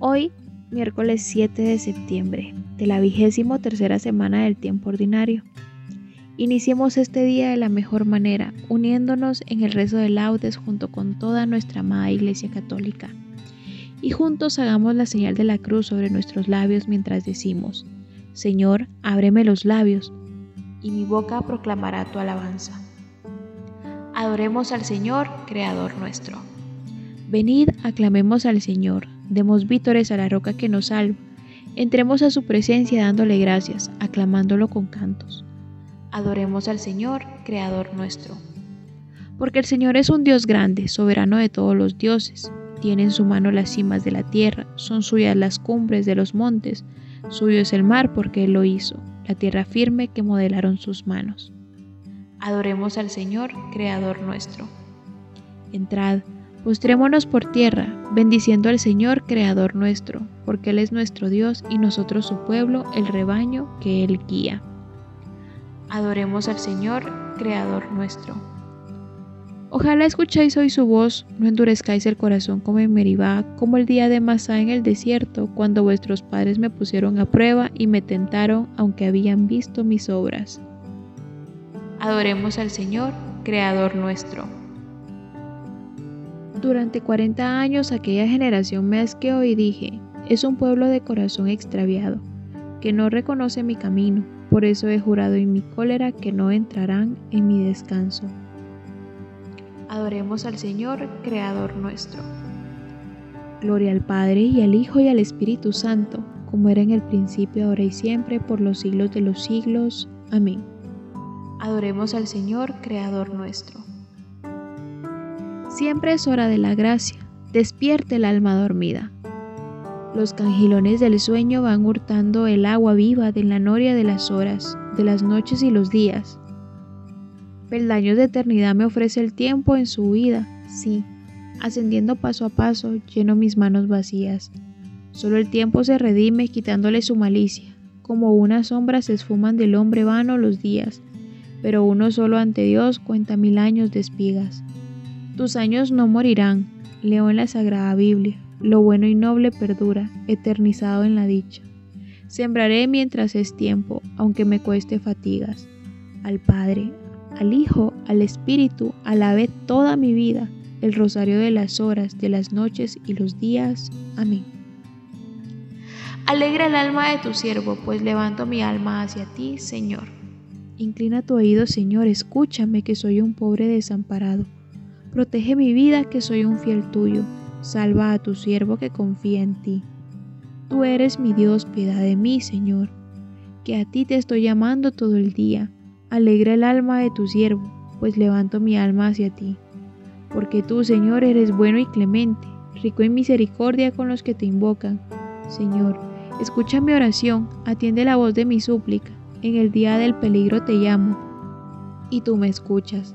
Hoy, miércoles 7 de septiembre, de la vigésimo tercera semana del tiempo ordinario. Iniciemos este día de la mejor manera, uniéndonos en el rezo de laudes junto con toda nuestra amada Iglesia Católica. Y juntos hagamos la señal de la cruz sobre nuestros labios mientras decimos, Señor, ábreme los labios, y mi boca proclamará tu alabanza. Adoremos al Señor, Creador nuestro. Venid, aclamemos al Señor, demos vítores a la roca que nos salva, entremos a su presencia dándole gracias, aclamándolo con cantos. Adoremos al Señor, Creador nuestro. Porque el Señor es un Dios grande, soberano de todos los dioses. Tiene en su mano las cimas de la tierra, son suyas las cumbres de los montes, suyo es el mar porque Él lo hizo, la tierra firme que modelaron sus manos. Adoremos al Señor, Creador nuestro. Entrad, Postrémonos por tierra, bendiciendo al Señor, Creador nuestro, porque Él es nuestro Dios y nosotros su pueblo, el rebaño que Él guía. Adoremos al Señor, Creador nuestro. Ojalá escucháis hoy su voz, no endurezcáis el corazón como en Meribá, como el día de Masá en el desierto, cuando vuestros padres me pusieron a prueba y me tentaron, aunque habían visto mis obras. Adoremos al Señor, Creador nuestro. Durante 40 años aquella generación me asqueó y dije, es un pueblo de corazón extraviado, que no reconoce mi camino, por eso he jurado en mi cólera que no entrarán en mi descanso. Adoremos al Señor, Creador nuestro. Gloria al Padre y al Hijo y al Espíritu Santo, como era en el principio, ahora y siempre, por los siglos de los siglos. Amén. Adoremos al Señor, Creador nuestro. Siempre es hora de la gracia, despierte el alma dormida. Los cangilones del sueño van hurtando el agua viva de la noria de las horas, de las noches y los días. Peldaños de eternidad me ofrece el tiempo en su huida, sí, ascendiendo paso a paso, lleno mis manos vacías. Solo el tiempo se redime quitándole su malicia, como una sombra se esfuman del hombre vano los días, pero uno solo ante Dios cuenta mil años de espigas. Tus años no morirán, leo en la Sagrada Biblia, lo bueno y noble perdura, eternizado en la dicha. Sembraré mientras es tiempo, aunque me cueste fatigas. Al Padre, al Hijo, al Espíritu, alabé toda mi vida, el rosario de las horas, de las noches y los días. Amén. Alegra el alma de tu siervo, pues levanto mi alma hacia ti, Señor. Inclina tu oído, Señor, escúchame, que soy un pobre desamparado. Protege mi vida que soy un fiel tuyo. Salva a tu siervo que confía en ti. Tú eres mi Dios, piedad de mí, Señor, que a ti te estoy llamando todo el día. Alegra el alma de tu siervo, pues levanto mi alma hacia ti. Porque tú, Señor, eres bueno y clemente, rico en misericordia con los que te invocan. Señor, escucha mi oración, atiende la voz de mi súplica. En el día del peligro te llamo, y tú me escuchas.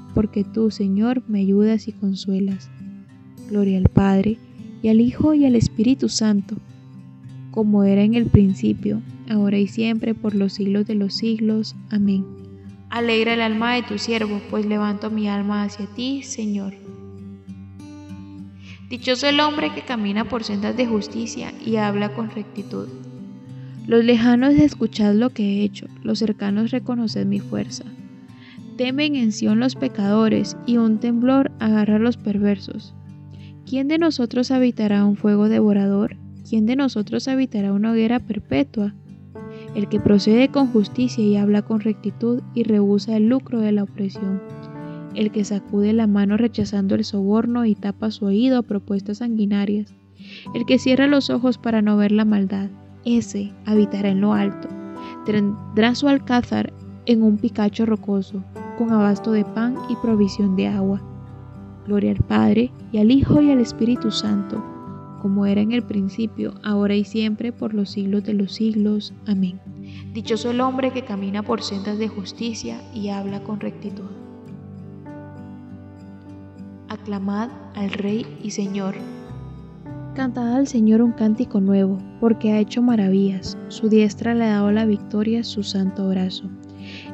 porque tú, Señor, me ayudas y consuelas. Gloria al Padre, y al Hijo y al Espíritu Santo, como era en el principio, ahora y siempre, por los siglos de los siglos. Amén. Alegra el alma de tu siervo, pues levanto mi alma hacia ti, Señor. Dichoso el hombre que camina por sendas de justicia y habla con rectitud. Los lejanos escuchad lo que he hecho, los cercanos reconoced mi fuerza. Temen en Sión los pecadores y un temblor agarra a los perversos. ¿Quién de nosotros habitará un fuego devorador? ¿Quién de nosotros habitará una hoguera perpetua? El que procede con justicia y habla con rectitud y rehúsa el lucro de la opresión. El que sacude la mano rechazando el soborno y tapa su oído a propuestas sanguinarias. El que cierra los ojos para no ver la maldad. Ese habitará en lo alto. Tendrá su alcázar en un picacho rocoso, con abasto de pan y provisión de agua Gloria al Padre, y al Hijo, y al Espíritu Santo, como era en el principio, ahora y siempre, por los siglos de los siglos. Amén. Dichoso el hombre que camina por sendas de justicia y habla con rectitud. Aclamad al Rey y Señor. Cantad al Señor un cántico nuevo, porque ha hecho maravillas. Su diestra le ha dado la victoria, su santo brazo.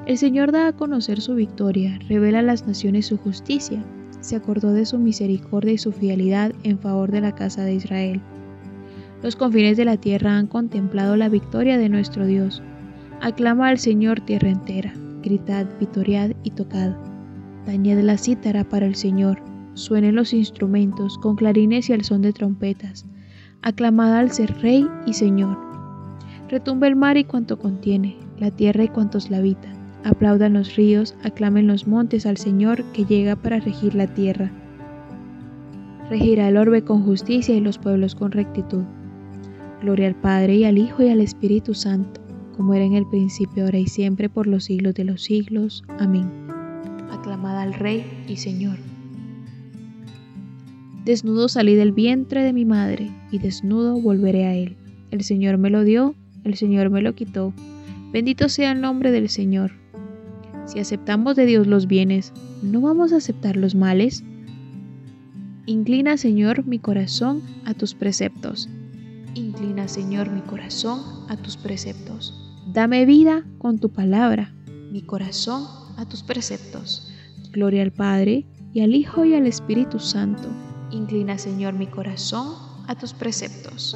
El Señor da a conocer su victoria, revela a las naciones su justicia se acordó de su misericordia y su fidelidad en favor de la casa de Israel. Los confines de la tierra han contemplado la victoria de nuestro Dios. Aclama al Señor tierra entera, gritad, vitoriad y tocad. Tañed la cítara para el Señor, suenen los instrumentos con clarines y el son de trompetas. Aclamad al ser Rey y Señor. Retumba el mar y cuanto contiene, la tierra y cuantos la habitan Aplaudan los ríos, aclamen los montes al Señor que llega para regir la tierra. Regirá el orbe con justicia y los pueblos con rectitud. Gloria al Padre y al Hijo y al Espíritu Santo, como era en el principio, ahora y siempre, por los siglos de los siglos. Amén. Aclamad al Rey y Señor. Desnudo salí del vientre de mi madre, y desnudo volveré a él. El Señor me lo dio, el Señor me lo quitó. Bendito sea el nombre del Señor. Si aceptamos de Dios los bienes, ¿no vamos a aceptar los males? Inclina, Señor, mi corazón a tus preceptos. Inclina, Señor, mi corazón a tus preceptos. Dame vida con tu palabra, mi corazón a tus preceptos. Gloria al Padre, y al Hijo, y al Espíritu Santo. Inclina, Señor, mi corazón a tus preceptos.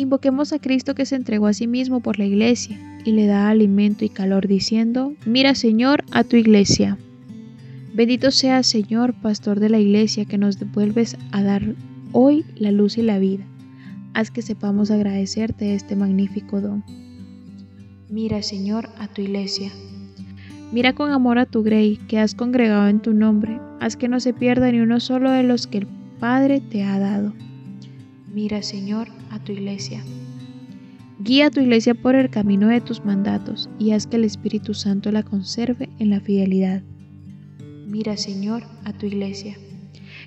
Invoquemos a Cristo que se entregó a sí mismo por la iglesia y le da alimento y calor diciendo, mira Señor a tu iglesia. Bendito sea Señor, pastor de la iglesia, que nos devuelves a dar hoy la luz y la vida. Haz que sepamos agradecerte este magnífico don. Mira Señor a tu iglesia. Mira con amor a tu grey que has congregado en tu nombre. Haz que no se pierda ni uno solo de los que el Padre te ha dado. Mira Señor a tu iglesia. Guía a tu iglesia por el camino de tus mandatos y haz que el Espíritu Santo la conserve en la fidelidad. Mira, Señor, a tu iglesia.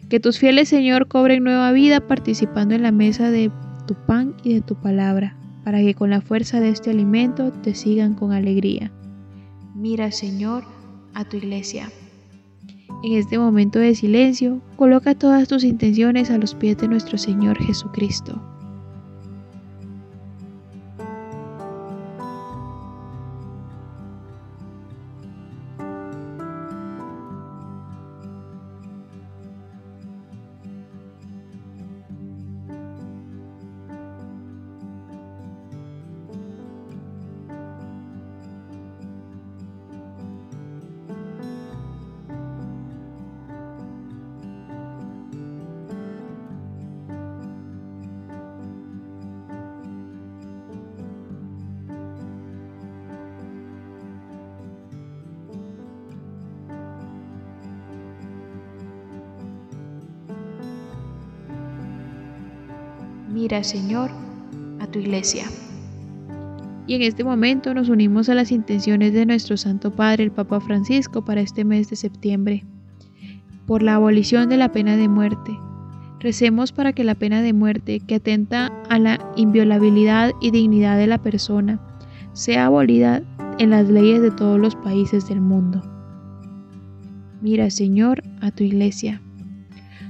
Que tus fieles, Señor, cobren nueva vida participando en la mesa de tu pan y de tu palabra, para que con la fuerza de este alimento te sigan con alegría. Mira, Señor, a tu iglesia. En este momento de silencio, coloca todas tus intenciones a los pies de nuestro Señor Jesucristo. Mira, Señor, a tu iglesia. Y en este momento nos unimos a las intenciones de nuestro Santo Padre, el Papa Francisco, para este mes de septiembre, por la abolición de la pena de muerte. Recemos para que la pena de muerte, que atenta a la inviolabilidad y dignidad de la persona, sea abolida en las leyes de todos los países del mundo. Mira, Señor, a tu iglesia.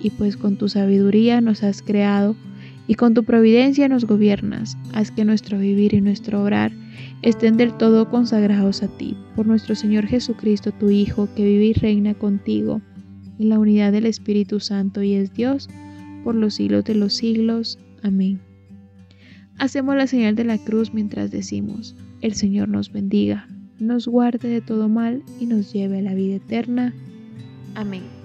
y pues con tu sabiduría nos has creado, y con tu providencia nos gobiernas, haz que nuestro vivir y nuestro obrar estén del todo consagrados a ti, por nuestro Señor Jesucristo, tu Hijo, que vive y reina contigo, en la unidad del Espíritu Santo y es Dios, por los siglos de los siglos. Amén. Hacemos la señal de la cruz mientras decimos, el Señor nos bendiga, nos guarde de todo mal y nos lleve a la vida eterna. Amém.